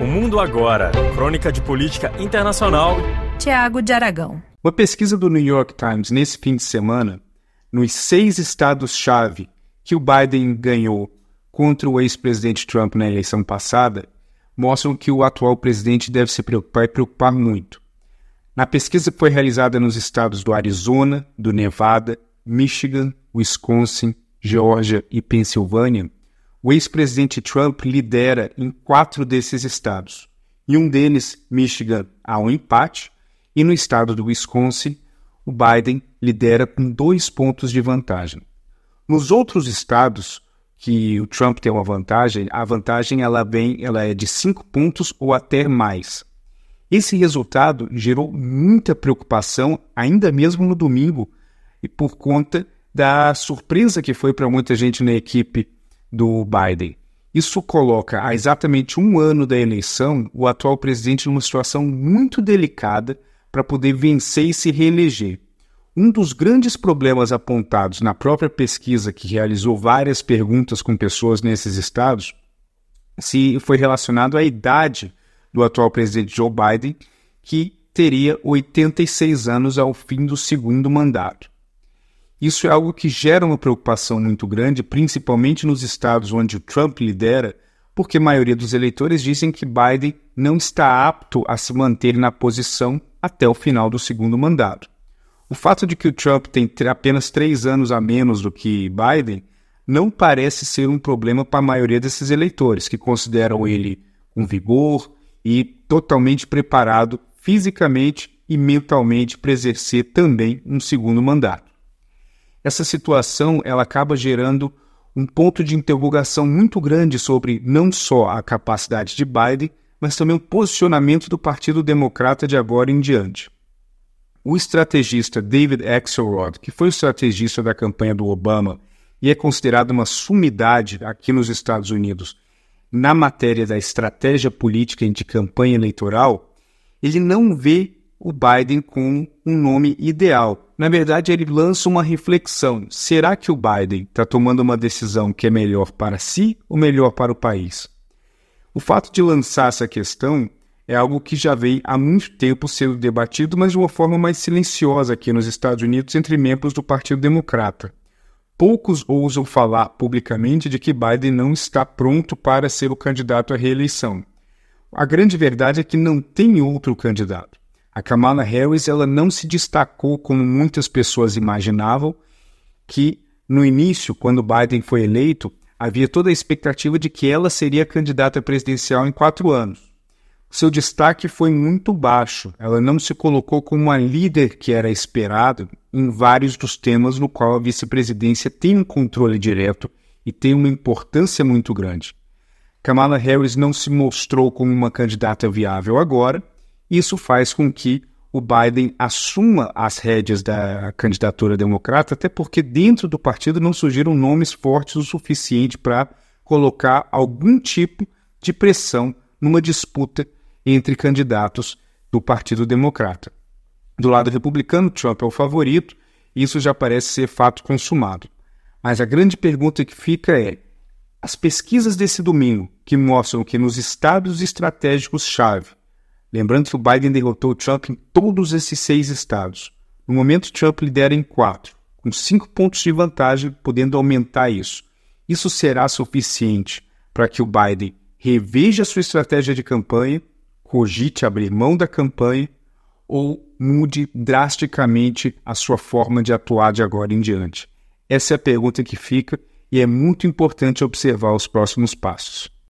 O Mundo Agora, crônica de política internacional. Tiago de Aragão. Uma pesquisa do New York Times nesse fim de semana, nos seis estados-chave que o Biden ganhou contra o ex-presidente Trump na eleição passada, mostram que o atual presidente deve se preocupar e preocupar muito. Na pesquisa que foi realizada nos estados do Arizona, do Nevada, Michigan, Wisconsin, Geórgia e Pensilvânia, o ex-presidente Trump lidera em quatro desses estados. Em um deles, Michigan, há um empate, e no estado do Wisconsin, o Biden lidera com dois pontos de vantagem. Nos outros estados que o Trump tem uma vantagem, a vantagem ela vem, ela é de cinco pontos ou até mais. Esse resultado gerou muita preocupação, ainda mesmo no domingo, e por conta da surpresa que foi para muita gente na equipe do Biden. Isso coloca, há exatamente um ano da eleição, o atual presidente numa situação muito delicada para poder vencer e se reeleger. Um dos grandes problemas apontados na própria pesquisa, que realizou várias perguntas com pessoas nesses estados, se foi relacionado à idade do atual presidente Joe Biden, que teria 86 anos ao fim do segundo mandato. Isso é algo que gera uma preocupação muito grande, principalmente nos estados onde o Trump lidera, porque a maioria dos eleitores dizem que Biden não está apto a se manter na posição até o final do segundo mandato. O fato de que o Trump tem apenas três anos a menos do que Biden não parece ser um problema para a maioria desses eleitores, que consideram ele com vigor e totalmente preparado fisicamente e mentalmente para exercer também um segundo mandato essa situação ela acaba gerando um ponto de interrogação muito grande sobre não só a capacidade de Biden, mas também o posicionamento do Partido Democrata de agora em diante. O estrategista David Axelrod, que foi o estrategista da campanha do Obama e é considerado uma sumidade aqui nos Estados Unidos na matéria da estratégia política de campanha eleitoral, ele não vê o Biden com um nome ideal. Na verdade, ele lança uma reflexão: será que o Biden está tomando uma decisão que é melhor para si ou melhor para o país? O fato de lançar essa questão é algo que já vem há muito tempo sendo debatido, mas de uma forma mais silenciosa aqui nos Estados Unidos entre membros do Partido Democrata. Poucos ousam falar publicamente de que Biden não está pronto para ser o candidato à reeleição. A grande verdade é que não tem outro candidato. A Kamala Harris ela não se destacou como muitas pessoas imaginavam, que no início, quando Biden foi eleito, havia toda a expectativa de que ela seria candidata presidencial em quatro anos. Seu destaque foi muito baixo. Ela não se colocou como a líder que era esperado em vários dos temas no qual a vice-presidência tem um controle direto e tem uma importância muito grande. Kamala Harris não se mostrou como uma candidata viável agora, isso faz com que o Biden assuma as rédeas da candidatura democrata, até porque dentro do partido não surgiram nomes fortes o suficiente para colocar algum tipo de pressão numa disputa entre candidatos do Partido Democrata. Do lado republicano, Trump é o favorito, isso já parece ser fato consumado. Mas a grande pergunta que fica é: as pesquisas desse domingo, que mostram que nos estados estratégicos-chave, Lembrando que o Biden derrotou o Trump em todos esses seis estados. No momento, Trump lidera em quatro, com cinco pontos de vantagem, podendo aumentar isso. Isso será suficiente para que o Biden reveja sua estratégia de campanha, cogite abrir mão da campanha ou mude drasticamente a sua forma de atuar de agora em diante? Essa é a pergunta que fica e é muito importante observar os próximos passos.